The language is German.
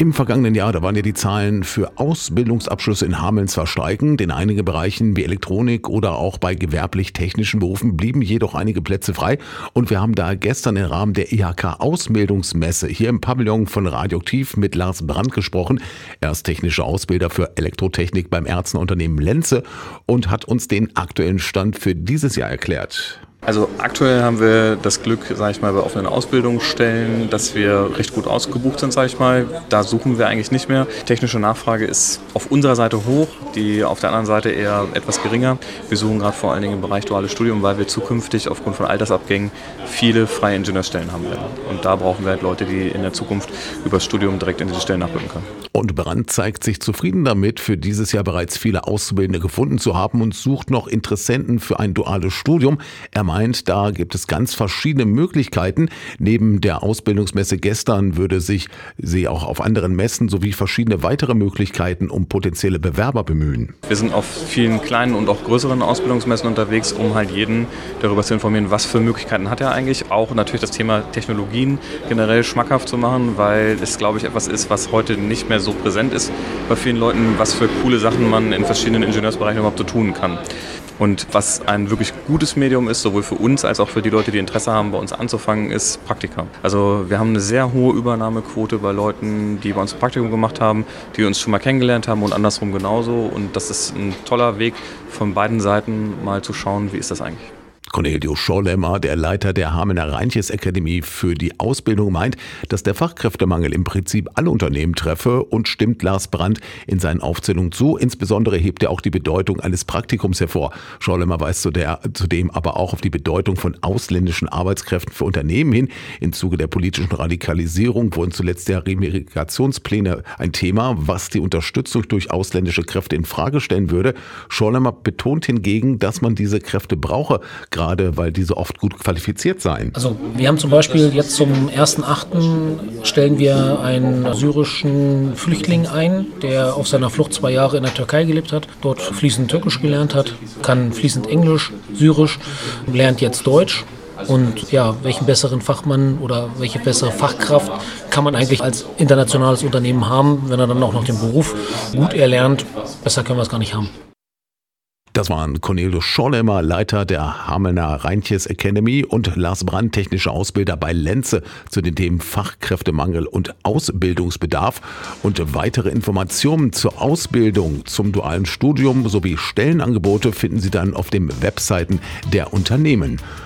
Im vergangenen Jahr, da waren ja die Zahlen für Ausbildungsabschlüsse in Hameln zwar steigend, in einigen Bereichen wie Elektronik oder auch bei gewerblich-technischen Berufen blieben jedoch einige Plätze frei. Und wir haben da gestern im Rahmen der IHK Ausbildungsmesse hier im Pavillon von Radioaktiv mit Lars Brandt gesprochen. Er ist technischer Ausbilder für Elektrotechnik beim Ärztenunternehmen Lenze und hat uns den aktuellen Stand für dieses Jahr erklärt. Also aktuell haben wir das Glück, sage ich mal, bei offenen Ausbildungsstellen, dass wir recht gut ausgebucht sind, sage ich mal. Da suchen wir eigentlich nicht mehr. Technische Nachfrage ist auf unserer Seite hoch, die auf der anderen Seite eher etwas geringer. Wir suchen gerade vor allen Dingen im Bereich duales Studium, weil wir zukünftig aufgrund von Altersabgängen viele freie Ingenieurstellen haben werden. Und da brauchen wir halt Leute, die in der Zukunft übers Studium direkt in diese Stellen nachrücken können. Und Brandt zeigt sich zufrieden damit, für dieses Jahr bereits viele Auszubildende gefunden zu haben und sucht noch Interessenten für ein duales Studium. Er meint, da gibt es ganz verschiedene Möglichkeiten. Neben der Ausbildungsmesse gestern würde sich sie auch auf anderen Messen sowie verschiedene weitere Möglichkeiten um potenzielle Bewerber bemühen. Wir sind auf vielen kleinen und auch größeren Ausbildungsmessen unterwegs, um halt jeden darüber zu informieren, was für Möglichkeiten hat er eigentlich. Auch natürlich das Thema Technologien generell schmackhaft zu machen, weil es, glaube ich, etwas ist, was heute nicht mehr so so präsent ist bei vielen Leuten, was für coole Sachen man in verschiedenen Ingenieursbereichen überhaupt so tun kann. Und was ein wirklich gutes Medium ist, sowohl für uns als auch für die Leute, die Interesse haben, bei uns anzufangen, ist Praktika. Also wir haben eine sehr hohe Übernahmequote bei Leuten, die bei uns ein Praktikum gemacht haben, die uns schon mal kennengelernt haben und andersrum genauso. Und das ist ein toller Weg von beiden Seiten mal zu schauen, wie ist das eigentlich. Cornelio Schorlemmer, der Leiter der Hamener Reinches Akademie für die Ausbildung, meint, dass der Fachkräftemangel im Prinzip alle Unternehmen treffe und stimmt Lars Brandt in seinen Aufzählungen zu. Insbesondere hebt er auch die Bedeutung eines Praktikums hervor. Schorlemmer weist zudem aber auch auf die Bedeutung von ausländischen Arbeitskräften für Unternehmen hin. Im Zuge der politischen Radikalisierung wurden zuletzt der Remigrationspläne ein Thema, was die Unterstützung durch ausländische Kräfte in Frage stellen würde. Schorlemmer betont hingegen, dass man diese Kräfte brauche, gerade weil diese oft gut qualifiziert seien. Also wir haben zum Beispiel jetzt zum 1.8. stellen wir einen syrischen Flüchtling ein, der auf seiner Flucht zwei Jahre in der Türkei gelebt hat, dort fließend Türkisch gelernt hat, kann fließend Englisch, Syrisch, lernt jetzt Deutsch und ja, welchen besseren Fachmann oder welche bessere Fachkraft kann man eigentlich als internationales Unternehmen haben, wenn er dann auch noch den Beruf gut erlernt? Besser können wir es gar nicht haben. Das waren Cornelius Schorlemmer, Leiter der Hamelner Reintjes Academy und Lars Brandt, technischer Ausbilder bei Lenze zu den Themen Fachkräftemangel und Ausbildungsbedarf. Und weitere Informationen zur Ausbildung, zum dualen Studium sowie Stellenangebote finden Sie dann auf den Webseiten der Unternehmen.